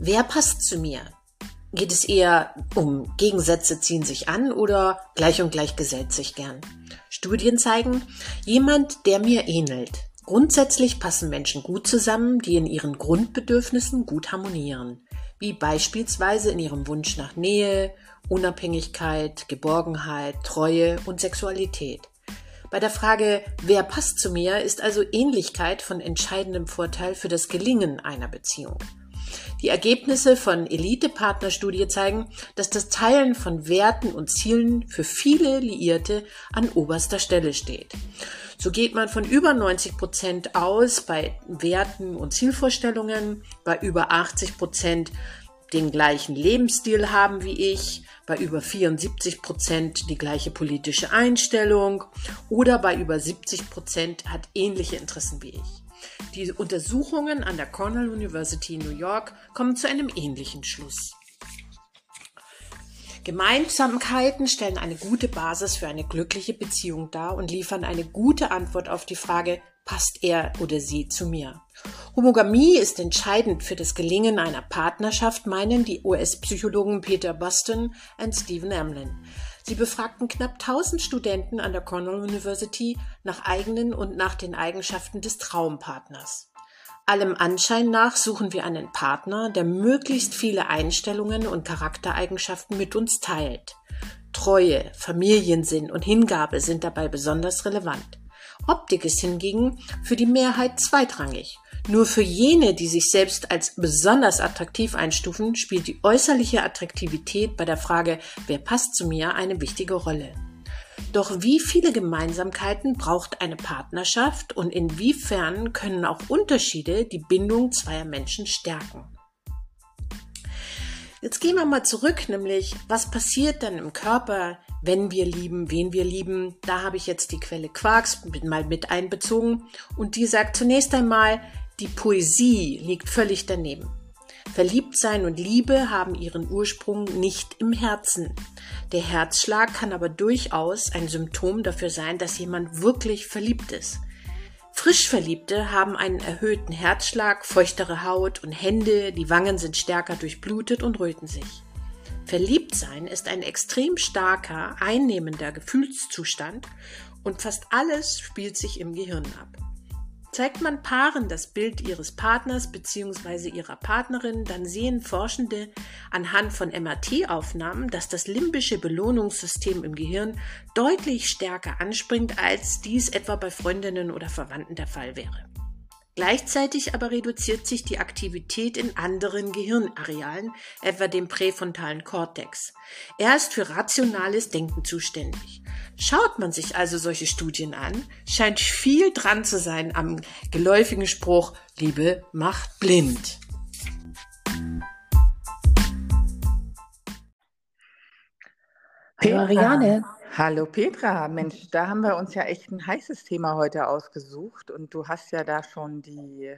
Wer passt zu mir? Geht es eher um Gegensätze ziehen sich an oder gleich und gleich gesellt sich gern? Studien zeigen, jemand, der mir ähnelt. Grundsätzlich passen Menschen gut zusammen, die in ihren Grundbedürfnissen gut harmonieren, wie beispielsweise in ihrem Wunsch nach Nähe, Unabhängigkeit, Geborgenheit, Treue und Sexualität. Bei der Frage, wer passt zu mir, ist also Ähnlichkeit von entscheidendem Vorteil für das Gelingen einer Beziehung. Die Ergebnisse von Elite-Partnerstudie zeigen, dass das Teilen von Werten und Zielen für viele Liierte an oberster Stelle steht. So geht man von über 90 Prozent aus bei Werten und Zielvorstellungen, bei über 80 Prozent den gleichen Lebensstil haben wie ich, bei über 74 Prozent die gleiche politische Einstellung oder bei über 70 Prozent hat ähnliche Interessen wie ich. Die Untersuchungen an der Cornell University in New York kommen zu einem ähnlichen Schluss. Gemeinsamkeiten stellen eine gute Basis für eine glückliche Beziehung dar und liefern eine gute Antwort auf die Frage, passt er oder sie zu mir? Homogamie ist entscheidend für das Gelingen einer Partnerschaft, meinen die US-Psychologen Peter Boston und Stephen Emlin. Sie befragten knapp 1000 Studenten an der Cornell University nach eigenen und nach den Eigenschaften des Traumpartners. Allem Anschein nach suchen wir einen Partner, der möglichst viele Einstellungen und Charaktereigenschaften mit uns teilt. Treue, Familiensinn und Hingabe sind dabei besonders relevant. Optik ist hingegen für die Mehrheit zweitrangig. Nur für jene, die sich selbst als besonders attraktiv einstufen, spielt die äußerliche Attraktivität bei der Frage, wer passt zu mir, eine wichtige Rolle. Doch wie viele Gemeinsamkeiten braucht eine Partnerschaft und inwiefern können auch Unterschiede die Bindung zweier Menschen stärken? Jetzt gehen wir mal zurück, nämlich was passiert dann im Körper, wenn wir lieben, wen wir lieben. Da habe ich jetzt die Quelle Quarks mal mit einbezogen und die sagt zunächst einmal, die Poesie liegt völlig daneben. Verliebtsein und Liebe haben ihren Ursprung nicht im Herzen. Der Herzschlag kann aber durchaus ein Symptom dafür sein, dass jemand wirklich verliebt ist. Frischverliebte haben einen erhöhten Herzschlag, feuchtere Haut und Hände, die Wangen sind stärker durchblutet und röten sich. Verliebtsein ist ein extrem starker, einnehmender Gefühlszustand und fast alles spielt sich im Gehirn ab. Zeigt man Paaren das Bild ihres Partners bzw. ihrer Partnerin, dann sehen Forschende anhand von MRT-Aufnahmen, dass das limbische Belohnungssystem im Gehirn deutlich stärker anspringt, als dies etwa bei Freundinnen oder Verwandten der Fall wäre. Gleichzeitig aber reduziert sich die Aktivität in anderen Gehirnarealen, etwa dem präfrontalen Kortex. Er ist für rationales Denken zuständig. Schaut man sich also solche Studien an, scheint viel dran zu sein am geläufigen Spruch Liebe macht blind. Hallo Ariane. Hallo Petra, Mensch, da haben wir uns ja echt ein heißes Thema heute ausgesucht und du hast ja da schon die,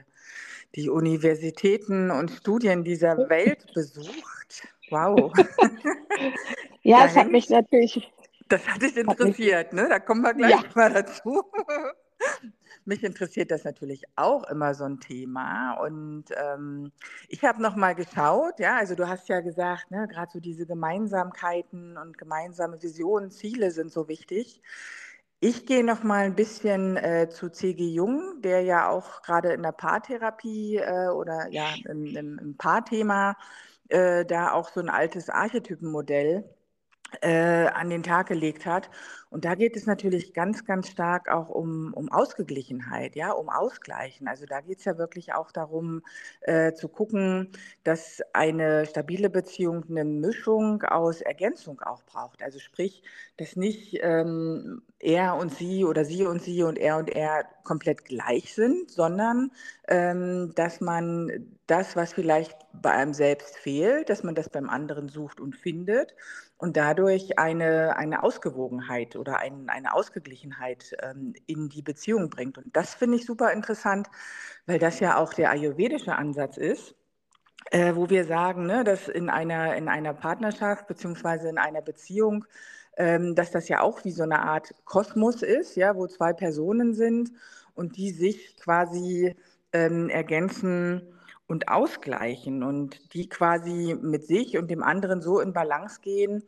die Universitäten und Studien dieser Welt besucht. Wow. ja, es hat mich natürlich das hat dich interessiert, ne? Da kommen wir gleich ja. mal dazu. Mich interessiert das natürlich auch immer so ein Thema. Und ähm, ich habe noch mal geschaut, ja, also du hast ja gesagt, ne, gerade so diese Gemeinsamkeiten und gemeinsame Visionen, Ziele sind so wichtig. Ich gehe noch mal ein bisschen äh, zu C.G. Jung, der ja auch gerade in der Paartherapie äh, oder ja im, im, im Paarthema äh, da auch so ein altes Archetypenmodell äh, an den Tag gelegt hat. Und da geht es natürlich ganz, ganz stark auch um, um Ausgeglichenheit, ja, um Ausgleichen. Also da geht es ja wirklich auch darum, äh, zu gucken, dass eine stabile Beziehung eine Mischung aus Ergänzung auch braucht. Also sprich, dass nicht ähm, er und sie oder sie und sie und er und er komplett gleich sind, sondern ähm, dass man das, was vielleicht bei einem selbst fehlt, dass man das beim anderen sucht und findet und dadurch eine, eine Ausgewogenheit oder ein, eine Ausgeglichenheit ähm, in die Beziehung bringt. Und das finde ich super interessant, weil das ja auch der ayurvedische Ansatz ist. Äh, wo wir sagen, ne, dass in einer, in einer Partnerschaft beziehungsweise in einer Beziehung, ähm, dass das ja auch wie so eine Art Kosmos ist, ja, wo zwei Personen sind und die sich quasi ähm, ergänzen und ausgleichen und die quasi mit sich und dem anderen so in Balance gehen,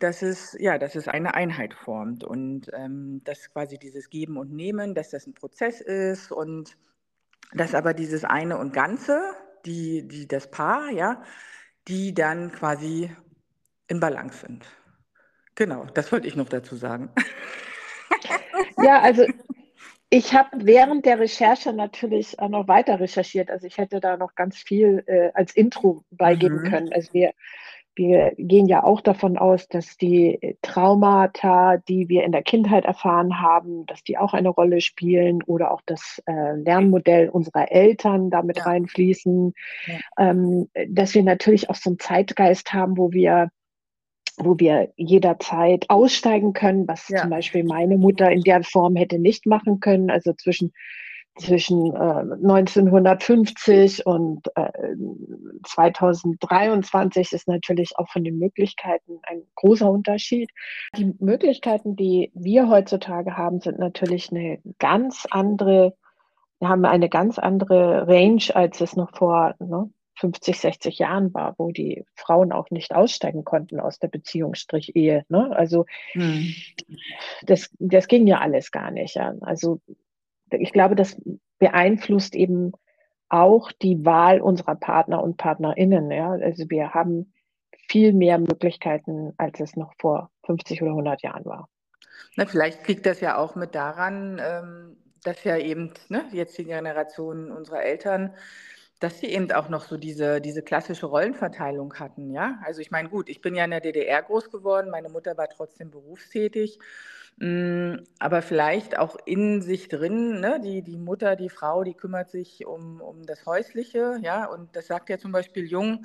dass es, ja, dass es eine Einheit formt und ähm, dass quasi dieses Geben und Nehmen, dass das ein Prozess ist und dass aber dieses eine und Ganze, die, die, das Paar, ja, die dann quasi in Balance sind. Genau, das wollte ich noch dazu sagen. Ja, also ich habe während der Recherche natürlich auch noch weiter recherchiert. Also ich hätte da noch ganz viel äh, als Intro beigeben mhm. können. Also wir wir gehen ja auch davon aus, dass die Traumata, die wir in der Kindheit erfahren haben, dass die auch eine Rolle spielen oder auch das äh, Lernmodell unserer Eltern damit ja. reinfließen. Ja. Ähm, dass wir natürlich auch so einen Zeitgeist haben, wo wir wo wir jederzeit aussteigen können, was ja. zum Beispiel meine Mutter in der Form hätte nicht machen können. Also zwischen zwischen äh, 1950 und äh, 2023 ist natürlich auch von den Möglichkeiten ein großer Unterschied. Die Möglichkeiten, die wir heutzutage haben, sind natürlich eine ganz andere, wir haben eine ganz andere Range, als es noch vor ne, 50, 60 Jahren war, wo die Frauen auch nicht aussteigen konnten aus der Beziehung Strich Ehe. Ne? Also hm. das, das ging ja alles gar nicht. Ja? Also ich glaube, das beeinflusst eben auch die Wahl unserer Partner und Partnerinnen. Ja? Also wir haben viel mehr Möglichkeiten, als es noch vor 50 oder 100 Jahren war. Na, vielleicht liegt das ja auch mit daran, ähm, dass ja eben ne, jetzt die Generation unserer Eltern, dass sie eben auch noch so diese, diese klassische Rollenverteilung hatten. Ja, also ich meine, gut, ich bin ja in der DDR groß geworden, meine Mutter war trotzdem berufstätig hm, aber vielleicht auch in sich drin, ne? die, die Mutter, die Frau, die kümmert sich um, um das Häusliche, ja, und das sagt ja zum Beispiel Jung,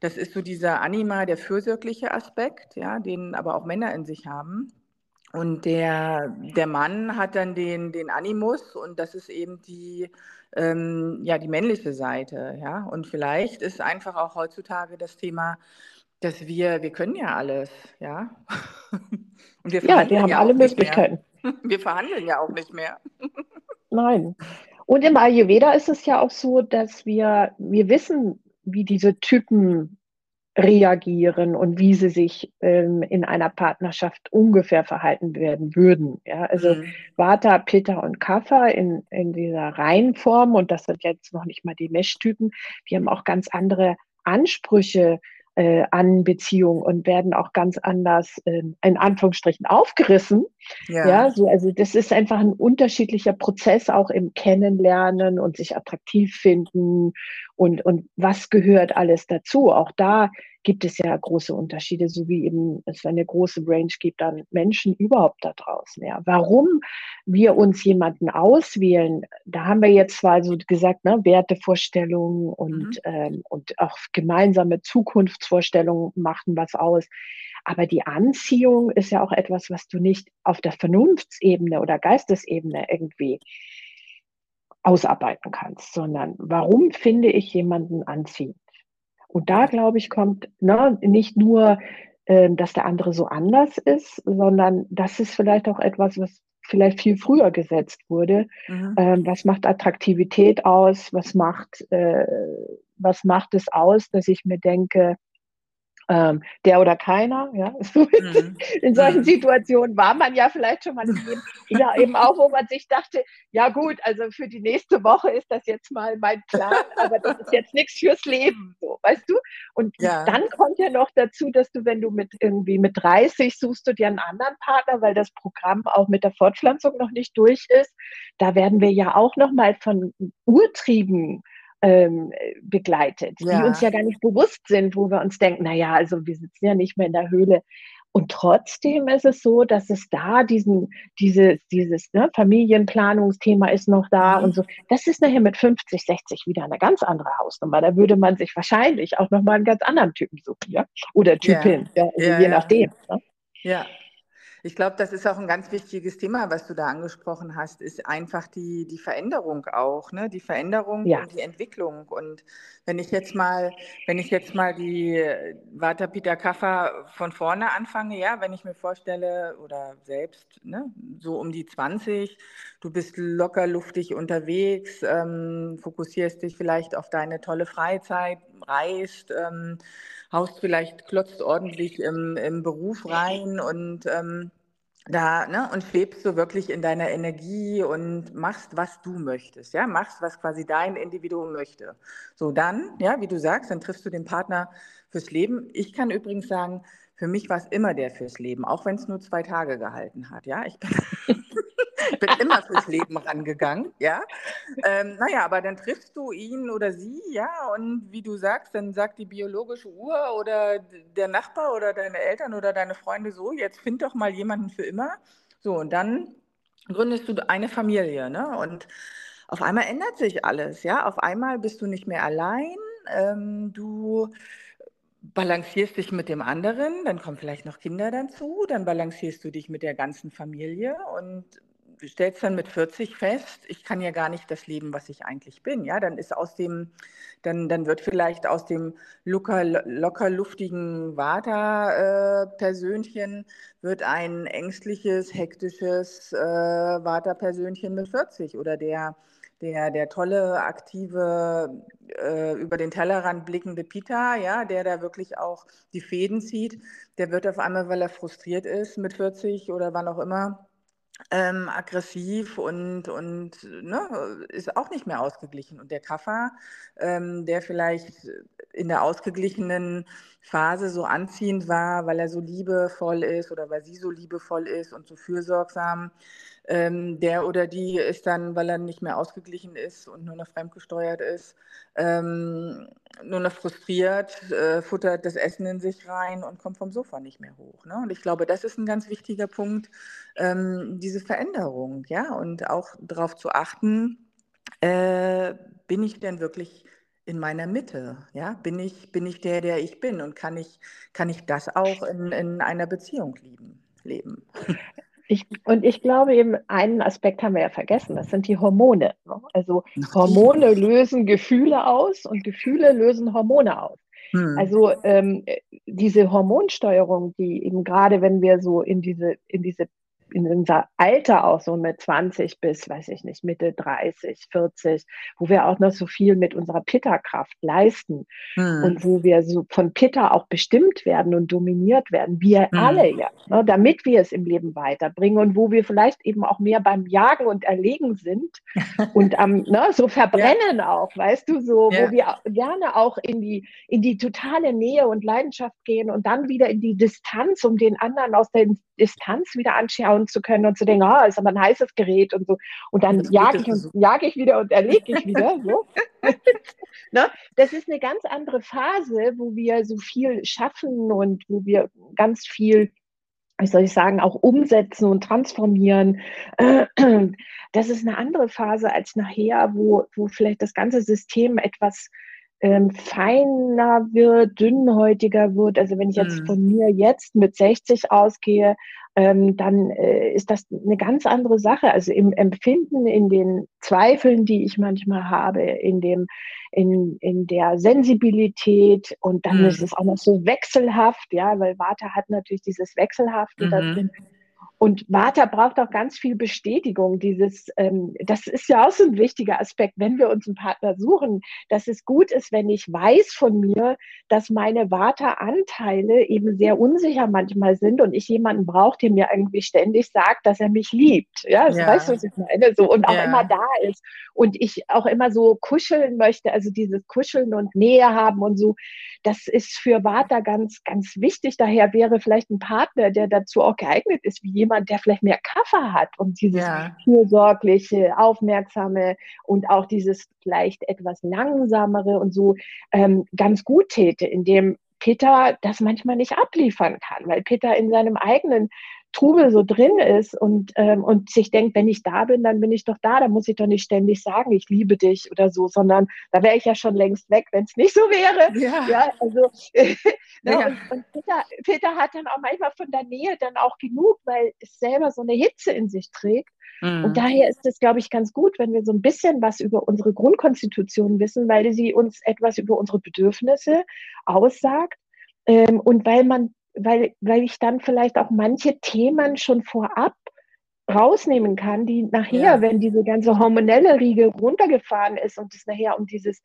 das ist so dieser Anima, der fürsorgliche Aspekt, ja, den aber auch Männer in sich haben. Und der, der Mann hat dann den, den Animus und das ist eben die, ähm, ja, die männliche Seite, ja. Und vielleicht ist einfach auch heutzutage das Thema, dass wir, wir können ja alles, ja. Und wir ja, die haben ja alle Möglichkeiten. Wir verhandeln ja auch nicht mehr. Nein. Und im Ayurveda ist es ja auch so, dass wir, wir wissen, wie diese Typen reagieren und wie sie sich ähm, in einer Partnerschaft ungefähr verhalten werden würden. Ja, also mhm. Vata, Pitta und Kapha in, in dieser Reihenform, und das sind jetzt noch nicht mal die Mesh-Typen, die haben auch ganz andere Ansprüche äh, an Beziehungen und werden auch ganz anders äh, in Anführungsstrichen aufgerissen. Ja. ja, so, also das ist einfach ein unterschiedlicher Prozess auch im Kennenlernen und sich attraktiv finden und, und was gehört alles dazu. Auch da gibt es ja große Unterschiede, so wie eben es eine große Range gibt an Menschen überhaupt da draußen. Ja. Warum wir uns jemanden auswählen, da haben wir jetzt zwar so gesagt, ne, Wertevorstellungen und, mhm. ähm, und auch gemeinsame Zukunftsvorstellungen machen was aus. Aber die Anziehung ist ja auch etwas, was du nicht auf der Vernunftsebene oder Geistesebene irgendwie ausarbeiten kannst, sondern warum finde ich jemanden anziehend? Und da, glaube ich, kommt ne, nicht nur, äh, dass der andere so anders ist, sondern das ist vielleicht auch etwas, was vielleicht viel früher gesetzt wurde. Mhm. Ähm, was macht Attraktivität aus? Was macht, äh, was macht es aus, dass ich mir denke, ähm, der oder keiner, ja. Mhm. In solchen mhm. Situationen war man ja vielleicht schon mal Leben, ja, eben auch, wo man sich dachte, ja gut, also für die nächste Woche ist das jetzt mal mein Plan, aber das ist jetzt nichts fürs Leben, so, weißt du? Und ja. dann kommt ja noch dazu, dass du, wenn du mit irgendwie mit 30 suchst du dir einen anderen Partner, weil das Programm auch mit der Fortpflanzung noch nicht durch ist. Da werden wir ja auch noch mal von Urtrieben ähm, begleitet, ja. die uns ja gar nicht bewusst sind, wo wir uns denken, naja, also wir sitzen ja nicht mehr in der Höhle. Und trotzdem ist es so, dass es da diesen, diese, dieses ne, Familienplanungsthema ist noch da mhm. und so. Das ist nachher mit 50, 60 wieder eine ganz andere Hausnummer. Da würde man sich wahrscheinlich auch nochmal einen ganz anderen Typen suchen, ja? Oder Typin, ja. ja also je nachdem. Ne? Ja. Ich glaube, das ist auch ein ganz wichtiges Thema, was du da angesprochen hast, ist einfach die, die Veränderung auch, ne? Die Veränderung ja. und die Entwicklung. Und wenn ich jetzt mal, wenn ich jetzt mal die Vata Peter Kaffer von vorne anfange, ja, wenn ich mir vorstelle, oder selbst, ne, so um die 20, du bist locker luftig unterwegs, ähm, fokussierst dich vielleicht auf deine tolle Freizeit, reist, ähm, haust vielleicht, klotzt ordentlich im, im Beruf rein und ähm, da, ne, und schwebst du wirklich in deiner Energie und machst, was du möchtest, ja, machst, was quasi dein Individuum möchte. So, dann, ja, wie du sagst, dann triffst du den Partner fürs Leben. Ich kann übrigens sagen, für mich war es immer der fürs Leben, auch wenn es nur zwei Tage gehalten hat, ja. Ich bin bin immer fürs Leben rangegangen, ja. Ähm, naja, aber dann triffst du ihn oder sie, ja, und wie du sagst, dann sagt die biologische Uhr oder der Nachbar oder deine Eltern oder deine Freunde so, jetzt find doch mal jemanden für immer. So, und dann gründest du eine Familie, ne? Und auf einmal ändert sich alles, ja. Auf einmal bist du nicht mehr allein, ähm, du balancierst dich mit dem anderen, dann kommen vielleicht noch Kinder dazu, dann balancierst du dich mit der ganzen Familie und stellst dann mit 40 fest, ich kann ja gar nicht das leben, was ich eigentlich bin. Ja, dann ist aus dem, dann, dann wird vielleicht aus dem locker, locker luftigen Vata-Persönchen wird ein ängstliches, hektisches äh, Vata-Persönchen mit 40 oder der der, der tolle, aktive, äh, über den Tellerrand blickende Pita, ja, der da wirklich auch die Fäden zieht, der wird auf einmal, weil er frustriert ist mit 40 oder wann auch immer, ähm, aggressiv und, und ne, ist auch nicht mehr ausgeglichen. Und der Kaffer, ähm, der vielleicht in der ausgeglichenen Phase so anziehend war, weil er so liebevoll ist oder weil sie so liebevoll ist und so fürsorgsam, ähm, der oder die ist dann, weil er nicht mehr ausgeglichen ist und nur noch fremdgesteuert ist, ähm, nur noch frustriert, äh, futtert das Essen in sich rein und kommt vom Sofa nicht mehr hoch. Ne? Und ich glaube, das ist ein ganz wichtiger Punkt, ähm, diese Veränderung, ja, und auch darauf zu achten, äh, bin ich denn wirklich in meiner Mitte, ja, bin ich, bin ich der, der ich bin und kann ich, kann ich das auch in, in einer Beziehung lieben, leben? Ich, und ich glaube eben, einen Aspekt haben wir ja vergessen, das sind die Hormone. Ne? Also Hormone lösen Gefühle aus und Gefühle lösen Hormone aus. Hm. Also ähm, diese Hormonsteuerung, die eben gerade, wenn wir so in diese, in diese in unser Alter auch so mit 20 bis, weiß ich nicht, Mitte 30, 40, wo wir auch noch so viel mit unserer Pitta-Kraft leisten hm. und wo wir so von Pitta auch bestimmt werden und dominiert werden, wir hm. alle ja, ne, damit wir es im Leben weiterbringen und wo wir vielleicht eben auch mehr beim Jagen und Erlegen sind und am, ne, so verbrennen ja. auch, weißt du, so, ja. wo wir gerne auch in die, in die totale Nähe und Leidenschaft gehen und dann wieder in die Distanz, um den anderen aus der Distanz wieder anschauen zu können und zu denken, ah, ist aber ein heißes Gerät und so. Und dann jage ich, und, jage ich wieder und erlege ich wieder. So. ne? Das ist eine ganz andere Phase, wo wir so viel schaffen und wo wir ganz viel wie soll ich sagen, auch umsetzen und transformieren. Das ist eine andere Phase als nachher, wo, wo vielleicht das ganze System etwas ähm, feiner wird, dünnhäutiger wird. Also wenn ich jetzt mhm. von mir jetzt mit 60 ausgehe, ähm, dann äh, ist das eine ganz andere Sache. Also im Empfinden, in den Zweifeln, die ich manchmal habe, in dem, in, in der Sensibilität und dann mhm. ist es auch noch so wechselhaft, ja, weil Warte hat natürlich dieses Wechselhafte mhm. da drin. Und Vata braucht auch ganz viel Bestätigung. Dieses, ähm, das ist ja auch so ein wichtiger Aspekt, wenn wir uns einen Partner suchen, dass es gut ist, wenn ich weiß von mir, dass meine Vata-Anteile eben sehr unsicher manchmal sind und ich jemanden brauche, der mir irgendwie ständig sagt, dass er mich liebt. Ja, also ja. weißt du, was ich meine? So, und auch ja. immer da ist. Und ich auch immer so kuscheln möchte, also dieses Kuscheln und Nähe haben und so. Das ist für Vata ganz, ganz wichtig. Daher wäre vielleicht ein Partner, der dazu auch geeignet ist, wie jemand, der vielleicht mehr Kaffer hat und dieses ja. fürsorgliche, aufmerksame und auch dieses vielleicht etwas langsamere und so ähm, ganz gut täte, indem Peter das manchmal nicht abliefern kann, weil Peter in seinem eigenen Trubel so drin ist und, ähm, und sich denkt, wenn ich da bin, dann bin ich doch da, dann muss ich doch nicht ständig sagen, ich liebe dich oder so, sondern da wäre ich ja schon längst weg, wenn es nicht so wäre. Ja, ja also ne, ja. Und, und Peter, Peter hat dann auch manchmal von der Nähe dann auch genug, weil es selber so eine Hitze in sich trägt. Mhm. Und daher ist es, glaube ich, ganz gut, wenn wir so ein bisschen was über unsere Grundkonstitution wissen, weil sie uns etwas über unsere Bedürfnisse aussagt ähm, und weil man, weil, weil ich dann vielleicht auch manche Themen schon vorab rausnehmen kann, die nachher, ja. wenn diese ganze hormonelle Riege runtergefahren ist und es nachher um dieses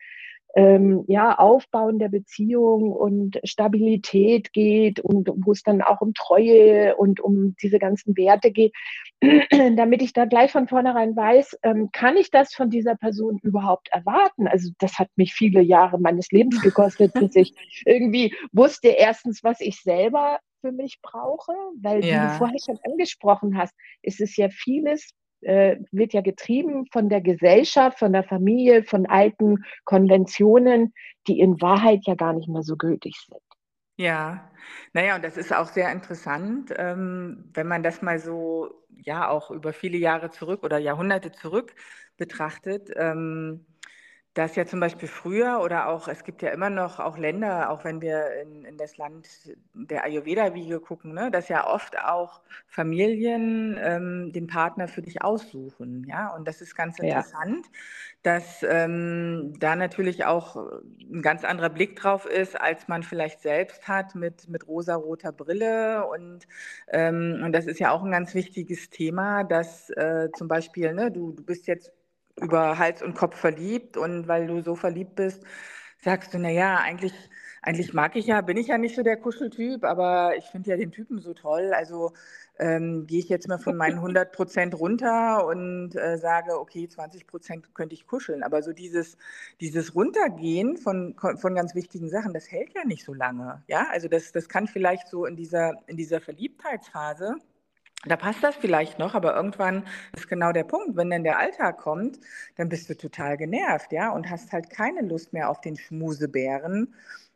ähm, ja, Aufbauen der Beziehung und Stabilität geht und wo es dann auch um Treue und um diese ganzen Werte geht, damit ich da gleich von vornherein weiß, ähm, kann ich das von dieser Person überhaupt erwarten? Also das hat mich viele Jahre meines Lebens gekostet, bis ich irgendwie wusste erstens, was ich selber für mich brauche, weil ja. wie du vorher schon angesprochen hast, ist es ja vieles äh, wird ja getrieben von der Gesellschaft, von der Familie, von alten Konventionen, die in Wahrheit ja gar nicht mehr so gültig sind. Ja, naja, und das ist auch sehr interessant, ähm, wenn man das mal so, ja, auch über viele Jahre zurück oder Jahrhunderte zurück betrachtet. Ähm, dass ja zum Beispiel früher oder auch, es gibt ja immer noch auch Länder, auch wenn wir in, in das Land der Ayurveda-Wiege gucken, ne, dass ja oft auch Familien ähm, den Partner für dich aussuchen. Ja, und das ist ganz interessant, ja. dass ähm, da natürlich auch ein ganz anderer Blick drauf ist, als man vielleicht selbst hat mit, mit rosa-roter Brille. Und, ähm, und das ist ja auch ein ganz wichtiges Thema, dass äh, zum Beispiel, ne, du, du bist jetzt über Hals und Kopf verliebt und weil du so verliebt bist, sagst du, naja, eigentlich, eigentlich mag ich ja, bin ich ja nicht so der Kuscheltyp, aber ich finde ja den Typen so toll. Also ähm, gehe ich jetzt mal von meinen 100 Prozent runter und äh, sage, okay, 20 Prozent könnte ich kuscheln. Aber so dieses, dieses Runtergehen von, von ganz wichtigen Sachen, das hält ja nicht so lange. Ja, also das, das kann vielleicht so in dieser, in dieser Verliebtheitsphase da passt das vielleicht noch, aber irgendwann ist genau der Punkt, wenn dann der Alltag kommt, dann bist du total genervt, ja, und hast halt keine Lust mehr auf den Schmusebären.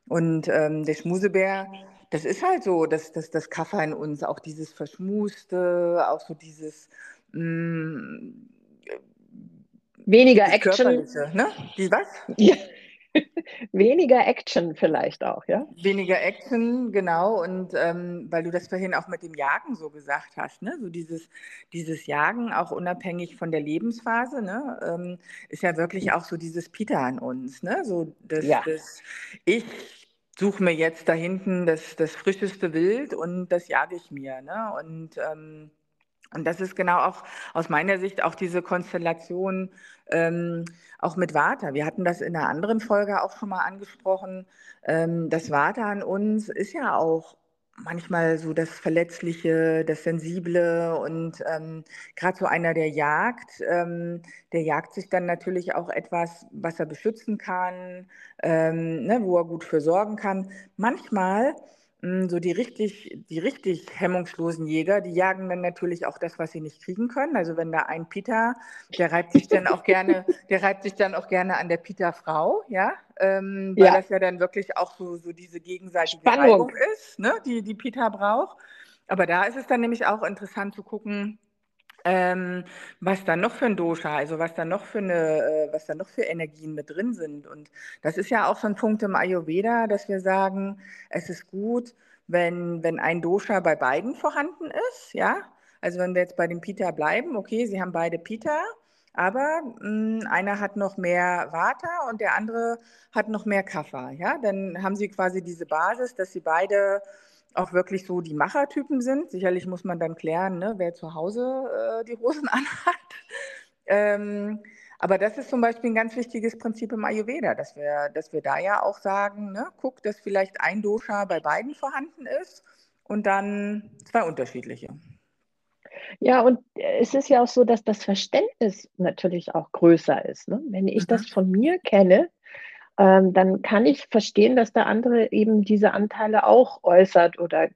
Und ähm, der Schmusebär, das ist halt so, dass das, das Kaffer in uns, auch dieses Verschmuste, auch so dieses mh, mm, weniger Action. Ne? Die was? Ja. Weniger Action vielleicht auch, ja? Weniger Action, genau. Und ähm, weil du das vorhin auch mit dem Jagen so gesagt hast, ne? So dieses, dieses Jagen, auch unabhängig von der Lebensphase, ne? Ähm, ist ja wirklich auch so dieses Peter an uns, ne? So das, ja. das ich suche mir jetzt da hinten das, das frischeste Wild und das jage ich mir, ne? Und ähm, und das ist genau auch aus meiner Sicht auch diese Konstellation ähm, auch mit Vata. Wir hatten das in einer anderen Folge auch schon mal angesprochen. Ähm, das Vata an uns ist ja auch manchmal so das Verletzliche, das Sensible und ähm, gerade so einer, der jagt, ähm, der jagt sich dann natürlich auch etwas, was er beschützen kann, ähm, ne, wo er gut für sorgen kann. Manchmal hm, so die richtig, die richtig hemmungslosen Jäger, die jagen dann natürlich auch das, was sie nicht kriegen können. Also wenn da ein Peter, der reibt sich dann auch gerne, der reibt sich dann auch gerne an der Peter-Frau, ja, ähm, weil ja. das ja dann wirklich auch so, so diese gegenseitige Spannung. Reibung ist, ne, die die Peter braucht. Aber da ist es dann nämlich auch interessant zu gucken, ähm, was da noch für ein Dosha, also was da noch für eine, äh, was da noch für Energien mit drin sind. Und das ist ja auch so ein Punkt im Ayurveda, dass wir sagen, es ist gut, wenn, wenn ein Dosha bei beiden vorhanden ist, ja. Also wenn wir jetzt bei dem Pita bleiben, okay, sie haben beide Pita, aber mh, hm, einer hat noch mehr Vata und der andere hat noch mehr Kapha, ja. Dann haben sie quasi diese Basis, dass sie beide auch wirklich so die Machertypen sind. Sicherlich muss man dann klären, ne, wer zu Hause äh, die Hosen anhat. Ähm, aber das ist zum Beispiel ein ganz wichtiges Prinzip im Ayurveda, dass wir, dass wir da ja auch sagen, ne, guck, dass vielleicht ein Dosha bei beiden vorhanden ist und dann zwei unterschiedliche. Ja, und es ist ja auch so, dass das Verständnis natürlich auch größer ist. Ne? Wenn ich mhm. das von mir kenne, ähm, dann kann ich verstehen, dass der andere eben diese Anteile auch äußert oder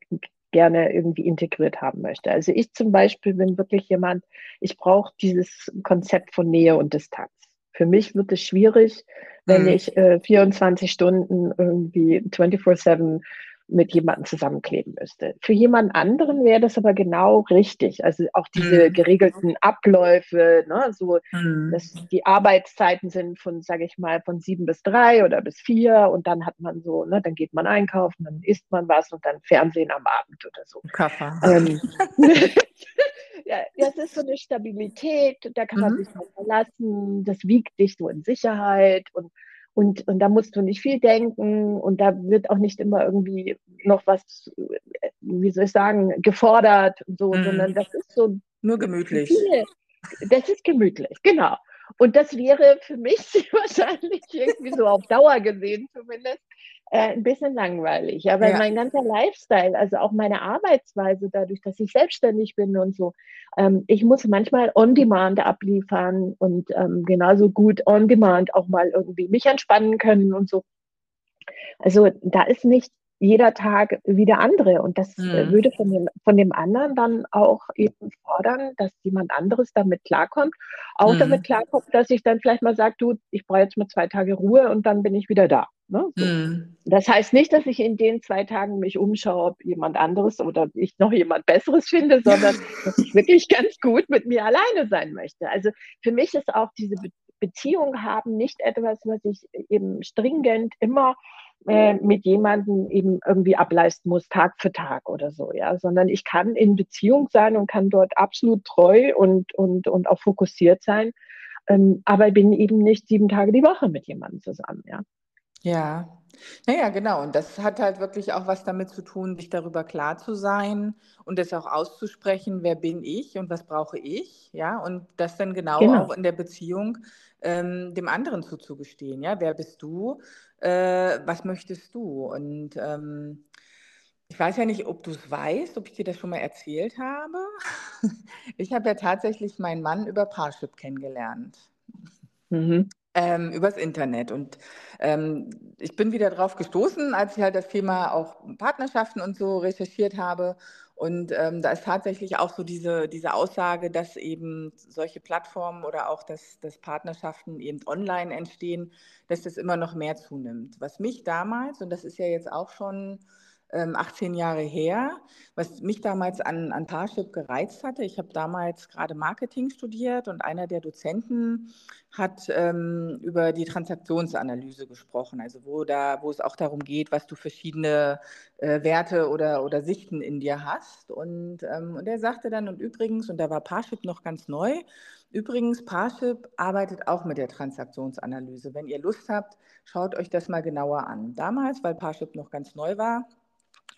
gerne irgendwie integriert haben möchte. Also ich zum Beispiel bin wirklich jemand, ich brauche dieses Konzept von Nähe und Distanz. Für mich wird es schwierig, wenn mhm. ich äh, 24 Stunden irgendwie 24-7 mit jemandem zusammenkleben müsste. Für jemand anderen wäre das aber genau richtig. Also auch diese mhm. geregelten Abläufe, ne, so mhm. dass die Arbeitszeiten sind von, sage ich mal, von sieben bis drei oder bis vier und dann hat man so, ne, dann geht man einkaufen, dann isst man was und dann Fernsehen am Abend oder so. Kaffee. Ähm, ja, das ist so eine Stabilität, da kann man mhm. sich mal verlassen, das wiegt dich so in Sicherheit und und, und da musst du nicht viel denken und da wird auch nicht immer irgendwie noch was, wie soll ich sagen, gefordert und so, mhm. sondern das ist so. Nur gemütlich. Viele, das ist gemütlich, genau. Und das wäre für mich wahrscheinlich irgendwie so auf Dauer gesehen zumindest äh, ein bisschen langweilig. Aber ja. mein ganzer Lifestyle, also auch meine Arbeitsweise, dadurch, dass ich selbstständig bin und so, ähm, ich muss manchmal on-demand abliefern und ähm, genauso gut on-demand auch mal irgendwie mich entspannen können und so. Also da ist nicht jeder Tag wie der andere. Und das äh, mhm. würde von dem, von dem anderen dann auch eben fordern, dass jemand anderes damit klarkommt. Auch mhm. damit klarkommt, dass ich dann vielleicht mal sage, du, ich brauche jetzt mal zwei Tage Ruhe und dann bin ich wieder da. Ne? So. Mhm. Das heißt nicht, dass ich in den zwei Tagen mich umschaue, ob jemand anderes oder ich noch jemand Besseres finde, sondern dass ich wirklich ganz gut mit mir alleine sein möchte. Also für mich ist auch diese Be Beziehung haben nicht etwas, was ich eben stringent immer äh, mit jemandem eben irgendwie ableisten muss, Tag für Tag oder so, ja, sondern ich kann in Beziehung sein und kann dort absolut treu und, und, und auch fokussiert sein, ähm, aber bin eben nicht sieben Tage die Woche mit jemandem zusammen, ja. Ja, naja, genau. Und das hat halt wirklich auch was damit zu tun, sich darüber klar zu sein und das auch auszusprechen, wer bin ich und was brauche ich, ja, und das dann genau, genau. auch in der Beziehung ähm, dem anderen zuzugestehen, ja, wer bist du, äh, was möchtest du? Und ähm, ich weiß ja nicht, ob du es weißt, ob ich dir das schon mal erzählt habe. Ich habe ja tatsächlich meinen Mann über Parship kennengelernt. Mhm. Ähm, übers Internet. Und ähm, ich bin wieder drauf gestoßen, als ich halt das Thema auch Partnerschaften und so recherchiert habe. Und ähm, da ist tatsächlich auch so diese, diese Aussage, dass eben solche Plattformen oder auch, dass, dass Partnerschaften eben online entstehen, dass das immer noch mehr zunimmt. Was mich damals, und das ist ja jetzt auch schon 18 ähm, Jahre her, was mich damals an, an Parship gereizt hatte. Ich habe damals gerade Marketing studiert und einer der Dozenten hat ähm, über die Transaktionsanalyse gesprochen, also wo, da, wo es auch darum geht, was du verschiedene äh, Werte oder, oder Sichten in dir hast. Und, ähm, und er sagte dann, und übrigens, und da war Parship noch ganz neu, übrigens, Parship arbeitet auch mit der Transaktionsanalyse. Wenn ihr Lust habt, schaut euch das mal genauer an. Damals, weil Parship noch ganz neu war,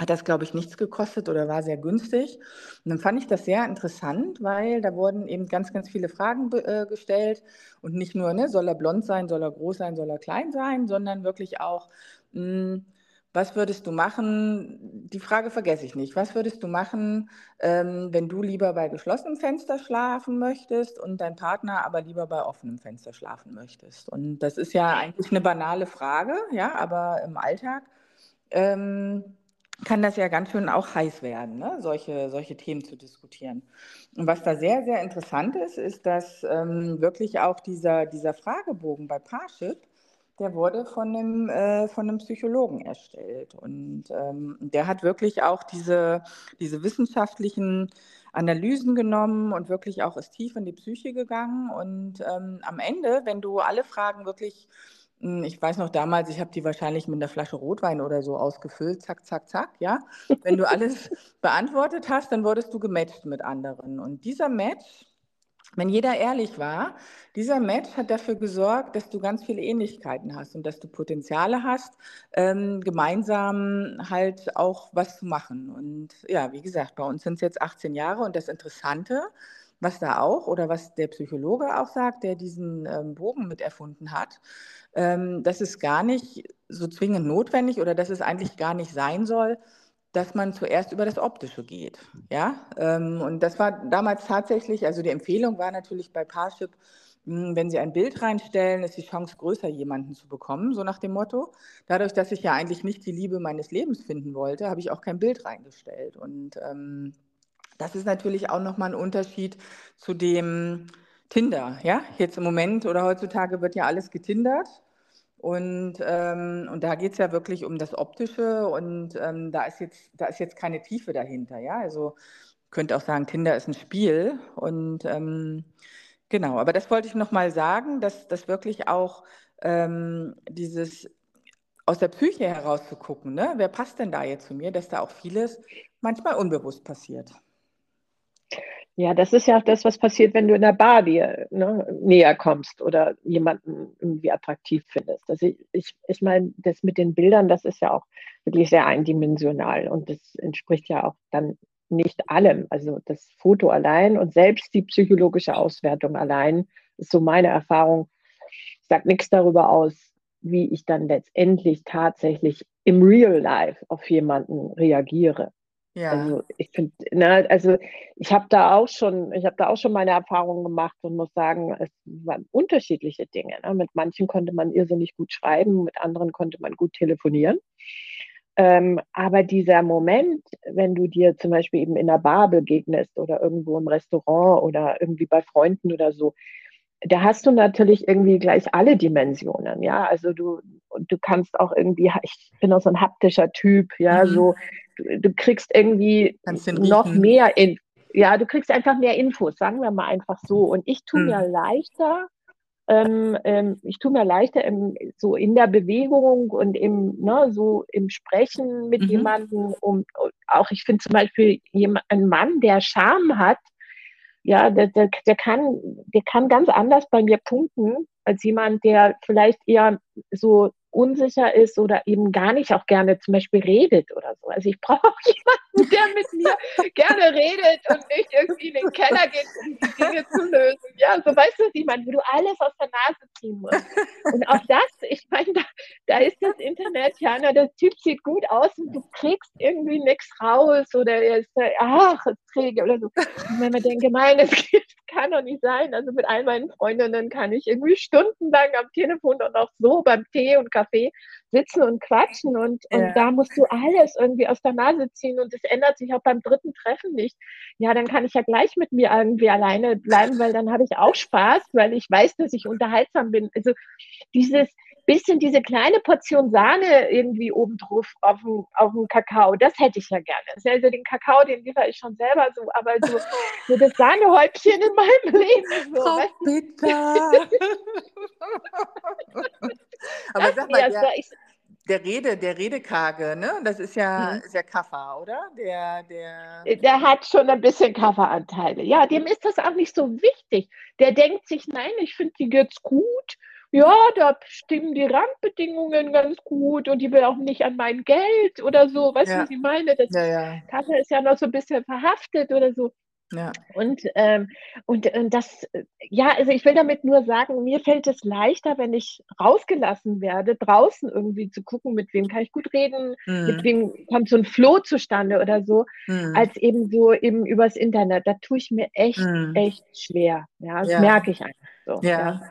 hat das, glaube ich, nichts gekostet oder war sehr günstig. Und dann fand ich das sehr interessant, weil da wurden eben ganz, ganz viele Fragen äh, gestellt und nicht nur, ne, soll er blond sein, soll er groß sein, soll er klein sein, sondern wirklich auch, mh, hm, was würdest du machen? Die Frage vergesse ich nicht. Was würdest du machen, ähm, wenn du lieber bei geschlossenem Fenster schlafen möchtest und dein Partner aber lieber bei offenem Fenster schlafen möchtest? Und das ist ja eigentlich eine banale Frage, ja, aber im Alltag ähm, kann das ja ganz schön auch heiß werden, ne? solche, solche Themen zu diskutieren. Und was da sehr, sehr interessant ist, ist, dass ähm, wirklich auch dieser, dieser Fragebogen bei Parship, der wurde von einem, äh, von einem Psychologen erstellt. Und ähm, der hat wirklich auch diese, diese wissenschaftlichen Analysen genommen und wirklich auch ist tief in die Psyche gegangen. Und ähm, am Ende, wenn du alle Fragen wirklich ich weiß noch damals, ich habe die wahrscheinlich mit einer Flasche Rotwein oder so ausgefüllt, zack, zack, zack, ja. Wenn du alles beantwortet hast, dann wurdest du gematcht mit anderen. Und dieser Match, wenn jeder ehrlich war, dieser Match hat dafür gesorgt, dass du ganz viele Ähnlichkeiten hast und dass du Potenziale hast, ähm, gemeinsam halt auch was zu machen. Und ja, wie gesagt, bei uns sind es jetzt 18 Jahre und das Interessante, was da auch oder was der Psychologe auch sagt, der diesen ähm, Bogen mit erfunden hat, ähm, dass es gar nicht so zwingend notwendig oder dass es eigentlich gar nicht sein soll, dass man zuerst über das Optische geht. Ja? Ähm, und das war damals tatsächlich, also die Empfehlung war natürlich bei Parship, hm, wenn Sie ein Bild reinstellen, ist die Chance größer, jemanden zu bekommen, so nach dem Motto. Dadurch, dass ich ja eigentlich nicht die Liebe meines Lebens finden wollte, habe ich auch kein Bild reingestellt. Und ähm, das ist natürlich auch nochmal ein Unterschied zu dem, Tinder, ja, jetzt im Moment oder heutzutage wird ja alles getindert. Und, ähm, und da geht es ja wirklich um das Optische und ähm, da, ist jetzt, da ist jetzt keine Tiefe dahinter. Ja? Also könnte auch sagen, Tinder ist ein Spiel. Und ähm, genau, aber das wollte ich nochmal sagen, dass das wirklich auch ähm, dieses aus der Psyche heraus zu gucken, ne? wer passt denn da jetzt zu mir, dass da auch vieles manchmal unbewusst passiert. Ja, das ist ja auch das, was passiert, wenn du in der Bar dir ne, näher kommst oder jemanden irgendwie attraktiv findest. Also ich, ich, ich meine, das mit den Bildern, das ist ja auch wirklich sehr eindimensional und das entspricht ja auch dann nicht allem. Also das Foto allein und selbst die psychologische Auswertung allein ist so meine Erfahrung, sagt nichts darüber aus, wie ich dann letztendlich tatsächlich im Real Life auf jemanden reagiere. Ja. Also ich finde, ne, also ich habe da auch schon, ich habe da auch schon meine Erfahrungen gemacht und muss sagen, es waren unterschiedliche Dinge. Ne? Mit manchen konnte man irrsinnig gut schreiben, mit anderen konnte man gut telefonieren. Ähm, aber dieser Moment, wenn du dir zum Beispiel eben in einer Bar begegnest oder irgendwo im Restaurant oder irgendwie bei Freunden oder so, da hast du natürlich irgendwie gleich alle Dimensionen, ja. Also du, du kannst auch irgendwie, ich bin auch so ein haptischer Typ, ja, mhm. so, du, du, kriegst irgendwie noch mehr in, ja, du kriegst einfach mehr Infos, sagen wir mal einfach so. Und ich tue mhm. mir leichter, ähm, ähm, ich tue mir leichter im, so in der Bewegung und im, ne, so im Sprechen mit mhm. jemandem, um auch ich finde zum Beispiel jemand, ein Mann, der Charme hat, ja, der, der, der, kann, der kann ganz anders bei mir punkten als jemand, der vielleicht eher so unsicher ist oder eben gar nicht auch gerne zum Beispiel redet oder so. Also ich brauche jemanden, der mit mir gerne redet und nicht irgendwie in den Keller geht, um die Dinge zu lösen. Ja, so weißt du, ich meine, wo du alles aus der Nase ziehen musst. Und auch das, ich meine, da, da ist das Internet, ja, na, der Typ sieht gut aus und du kriegst irgendwie nichts raus oder er ist, ach, träge oder so. Und wenn man denkt, gemein, es kann doch nicht sein. Also mit all meinen Freundinnen kann ich irgendwie stundenlang am Telefon und auch so beim Tee und Kaffee sitzen und quatschen und, ja. und da musst du alles irgendwie aus der Nase ziehen und es ändert sich auch beim dritten Treffen nicht. Ja, dann kann ich ja gleich mit mir irgendwie alleine bleiben, weil dann habe ich auch Spaß, weil ich weiß, dass ich unterhaltsam bin. Also dieses bisschen diese kleine Portion Sahne irgendwie oben drauf auf dem, auf dem Kakao, das hätte ich ja gerne. Also den Kakao, den liefere ich schon selber so, aber so, so das Sahnehäubchen in meinem Leben. So, Frau Bitter. aber das sag mal, der, der Rede, der Redekarge, ne? Das ist ja, mhm. ist ja Kaffer, oder? Der, der, der hat schon ein bisschen Kafferanteile. Ja, dem ist das auch nicht so wichtig. Der denkt sich, nein, ich finde die jetzt gut ja, da stimmen die Randbedingungen ganz gut und die will auch nicht an mein Geld oder so. Weißt du, ja. was ich meine? Das ja, ja. Kasse ist ja noch so ein bisschen verhaftet oder so. Ja. Und, ähm, und, und das, ja, also ich will damit nur sagen, mir fällt es leichter, wenn ich rausgelassen werde, draußen irgendwie zu gucken, mit wem kann ich gut reden, mhm. mit wem kommt so ein Floh zustande oder so, mhm. als eben so eben übers Internet. Da tue ich mir echt, mhm. echt schwer. Ja, das ja. merke ich einfach so. Ja.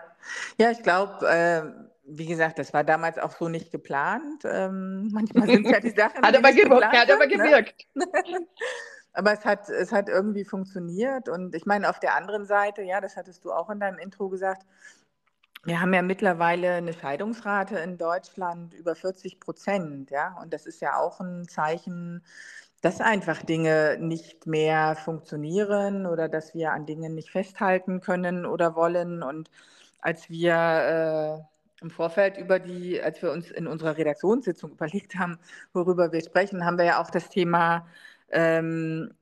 Ja, ich glaube, äh, wie gesagt, das war damals auch so nicht geplant. Ähm, manchmal sind ja die Sachen. hat, aber gewirkt, hat aber ne? gewirkt. Ne? aber es hat, es hat irgendwie funktioniert. Und ich meine, auf der anderen Seite, ja, das hattest du auch in deinem Intro gesagt, wir haben ja mittlerweile eine Scheidungsrate in Deutschland über 40 Prozent, ja, und das ist ja auch ein Zeichen, dass einfach Dinge nicht mehr funktionieren oder dass wir an Dingen nicht festhalten können oder wollen und als wir äh, im Vorfeld über die, als wir uns in unserer Redaktionssitzung überlegt haben, worüber wir sprechen, haben wir ja auch das Thema ähm,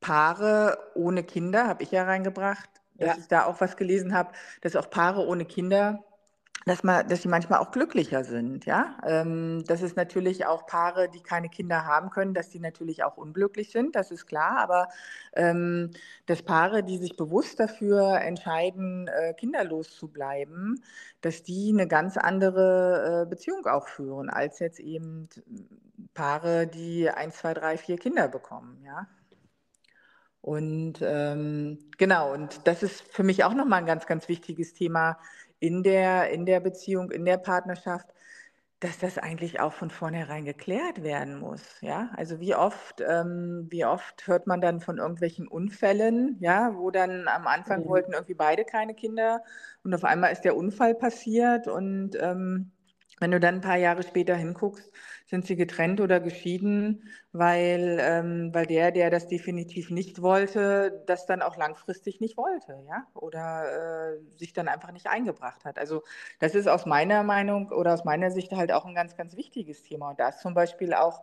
Paare ohne Kinder, habe ich ja reingebracht, dass ja. ich da auch was gelesen habe, dass auch Paare ohne Kinder dass, man, dass sie manchmal auch glücklicher sind, ja. Ähm, dass es natürlich auch Paare, die keine Kinder haben können, dass die natürlich auch unglücklich sind, das ist klar, aber ähm, dass Paare, die sich bewusst dafür entscheiden, äh, kinderlos zu bleiben, dass die eine ganz andere äh, Beziehung auch führen, als jetzt eben Paare, die ein, zwei, drei, vier Kinder bekommen, ja. Und ähm, genau, und das ist für mich auch nochmal ein ganz, ganz wichtiges Thema, in der, in der Beziehung, in der Partnerschaft, dass das eigentlich auch von vornherein geklärt werden muss. Ja, also wie oft, ähm, wie oft hört man dann von irgendwelchen Unfällen, ja, wo dann am Anfang mhm. wollten irgendwie beide keine Kinder und auf einmal ist der Unfall passiert und ähm, Wenn du dann ein paar Jahre später hinguckst, sind sie getrennt oder geschieden, weil, ähm, weil der, der das definitiv nicht wollte, das dann auch langfristig nicht wollte, ja, oder äh, sich dann einfach nicht eingebracht hat. Also das ist aus meiner Meinung oder aus meiner Sicht halt auch ein ganz, ganz wichtiges Thema. Und da ist zum Beispiel auch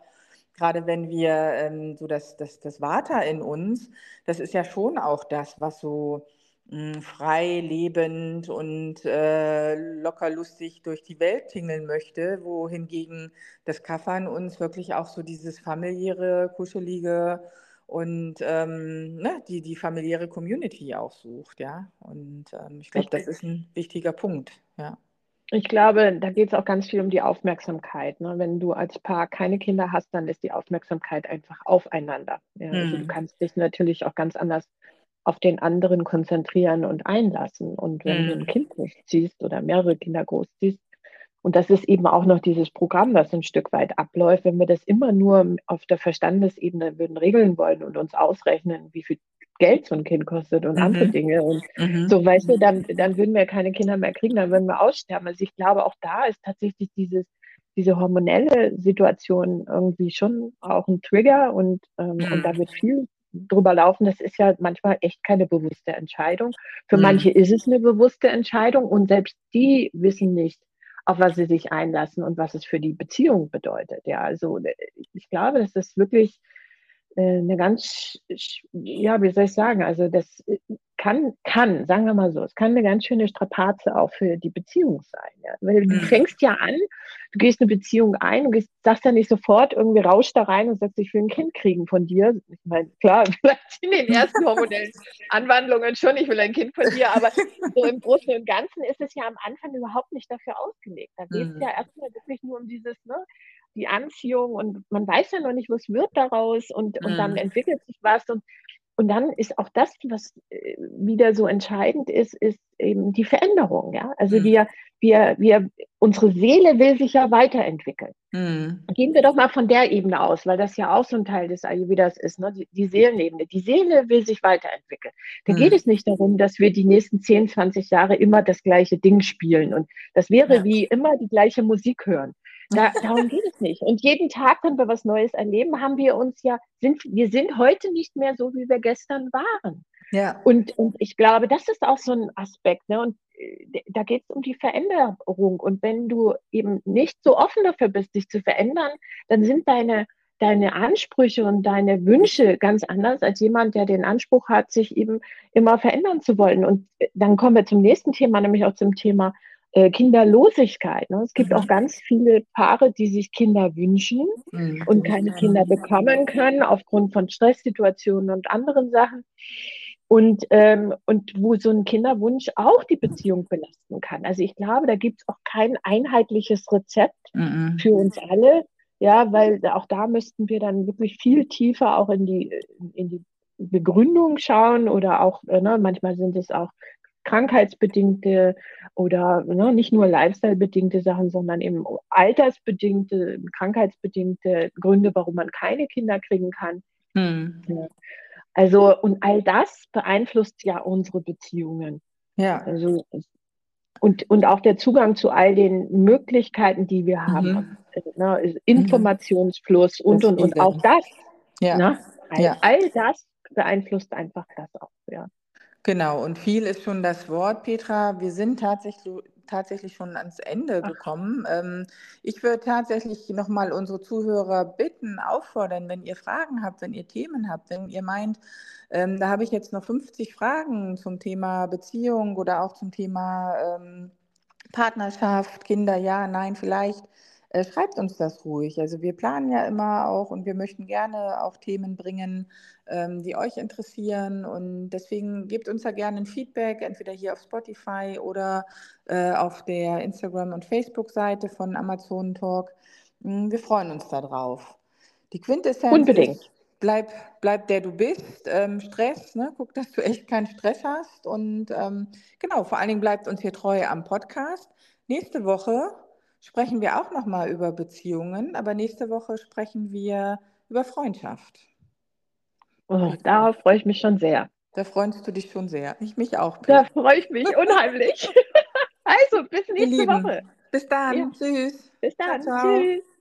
gerade wenn wir ähm, so das, das, das Vata in uns, das ist ja schon auch das, was so mh, hm, frei lebend und äh, locker lustig durch die Welt tingeln möchte, wohingegen das Kaffern uns wirklich auch so dieses familiäre, kuschelige und ähm, ne, die, die familiäre Community auch sucht, ja. Und ähm, ich glaube, das ist ein wichtiger Punkt, ja. Ich glaube, da geht es auch ganz viel um die Aufmerksamkeit. Ne? Wenn du als Paar keine Kinder hast, dann ist die Aufmerksamkeit einfach aufeinander. Ja? Mhm. Also du hm. kannst dich natürlich auch ganz anders auf den anderen konzentrieren und einlassen. Und wenn mhm. du ein. Kind großziehst oder mehrere Kinder großziehst, und das ist eben auch noch dieses Programm, das ein Stück weit abläuft, wenn wir das immer nur auf der Verstandesebene würden regeln wollen und uns ausrechnen, wie viel Geld so ein Kind kostet und mhm. andere Dinge. Und mhm. so, weißt du, dann, dann würden wir keine Kinder mehr kriegen, dann würden wir aussterben. Also ich glaube, auch da ist tatsächlich dieses, diese hormonelle Situation irgendwie schon auch ein Trigger und, ähm, mhm. und da wird viel drüber laufen. Das ist ja manchmal echt keine bewusste Entscheidung. Für mhm. manche ist es eine bewusste Entscheidung und selbst die wissen nicht, auf was sie sich einlassen und was es für die Beziehung bedeutet. Ja, also äh, ich glaube, das ist wirklich äh, eine ganz, ja, wie soll ich sagen, also das äh, kann, kann, sagen wir mal so, es kann eine ganz schöne Strapaze auch für die Beziehung sein. Ja? Weil du mhm. fängst ja an, du gehst eine Beziehung ein und gehst, sagst ja nicht sofort irgendwie rauscht da rein und sagst, ich will ein Kind kriegen von dir. Ich meine, klar, vielleicht in den ersten hormonellen Anwandlungen schon, ich will ein Kind von dir, aber so im Großen und Ganzen ist es ja am Anfang überhaupt nicht dafür ausgelegt. Da geht es mhm. ja erstmal wirklich nur um dieses, ne, die Anziehung und man weiß ja noch nicht, was wird daraus und, mhm. und dann mhm. entwickelt sich was und, und dann ist auch das, was äh, wieder so entscheidend ist, ist eben die Veränderung, ja. Also mhm. wir, wir, wir, unsere Seele will sich ja weiterentwickeln. Mhm. Gehen wir doch mal von der Ebene aus, weil das ja auch so ein Teil des Ayurvedas ist, ne? die, die Seelenebene. Die Seele will sich weiterentwickeln. Da mhm. geht es nicht darum, dass wir die nächsten 10, 20 Jahre immer das gleiche Ding spielen und das wäre ja. wie immer die gleiche Musik hören. Da, darum geht es nicht. Und jeden Tag, wenn wir was Neues erleben, haben wir uns ja, sind, wir sind heute nicht mehr so, wie wir gestern waren. Ja. Und, und ich glaube, das ist auch so ein Aspekt. Ne? Und äh, da geht es um die Veränderung. Und wenn du eben nicht so offen dafür bist, dich zu verändern, dann sind deine, deine Ansprüche und deine Wünsche ganz anders als jemand, der den Anspruch hat, sich eben immer verändern zu wollen. Und äh, dann kommen wir zum nächsten Thema, nämlich auch zum Thema äh, Kinderlosigkeit. Ne? Es gibt mhm. auch ganz viele Paare, die sich Kinder wünschen mhm. und keine Kinder bekommen können aufgrund von Stresssituationen und anderen Sachen. Und, ähm, und wo so ein Kinderwunsch auch die Beziehung belasten kann. Also ich glaube, da gibt es auch kein einheitliches Rezept mhm. für uns alle. Ja, weil auch da müssten wir dann wirklich viel tiefer auch in die, in die Begründung schauen oder auch, äh, ne, manchmal sind es auch krankheitsbedingte oder ne, nicht nur lifestyle-bedingte Sachen, sondern eben altersbedingte, krankheitsbedingte Gründe, warum man keine Kinder kriegen kann. Hm. Ja. Also, und all das beeinflusst ja unsere Beziehungen. Ja. Also, und, und auch der Zugang zu all den Möglichkeiten, die wir haben. Mhm. Ne, Informationsfluss und, und, und auch das. Ja. Ne, all, ja. all das beeinflusst einfach das auch. Ja. Genau, und viel ist schon das Wort, Petra. Wir sind tatsächlich, tatsächlich schon ans Ende Ach. gekommen. Ähm, ich würde tatsächlich nochmal unsere Zuhörer bitten, auffordern, wenn ihr Fragen habt, wenn ihr Themen habt, wenn ihr meint, ähm, da habe ich jetzt noch 50 Fragen zum Thema Beziehung oder auch zum Thema ähm, Partnerschaft, Kinder, ja, nein, vielleicht äh, schreibt uns das ruhig. Also wir planen ja immer auch und wir möchten gerne auch Themen bringen, ähm, die euch interessieren. Und deswegen gebt uns da gerne ein Feedback, entweder hier auf Spotify oder äh, auf der Instagram- und Facebook-Seite von Amazon Talk. Hm, wir freuen uns darauf. Die Quintessenz Unbedingt. Ist, bleib, bleib der du bist. Ähm, Stress, ne? guck, dass du echt keinen Stress hast. Und ähm, genau, vor allen Dingen bleibt uns hier treu am Podcast. Nächste Woche sprechen wir auch nochmal über Beziehungen, aber nächste Woche sprechen wir über Freundschaft. Oh, darauf freue ich mich schon sehr. Da freust du dich schon sehr. Ich mich auch. Peter. Da freue ich mich unheimlich. also, bis nächste Woche. Bis dann. Ja. Tschüss. Bis dann. Ciao, ciao. Tschüss.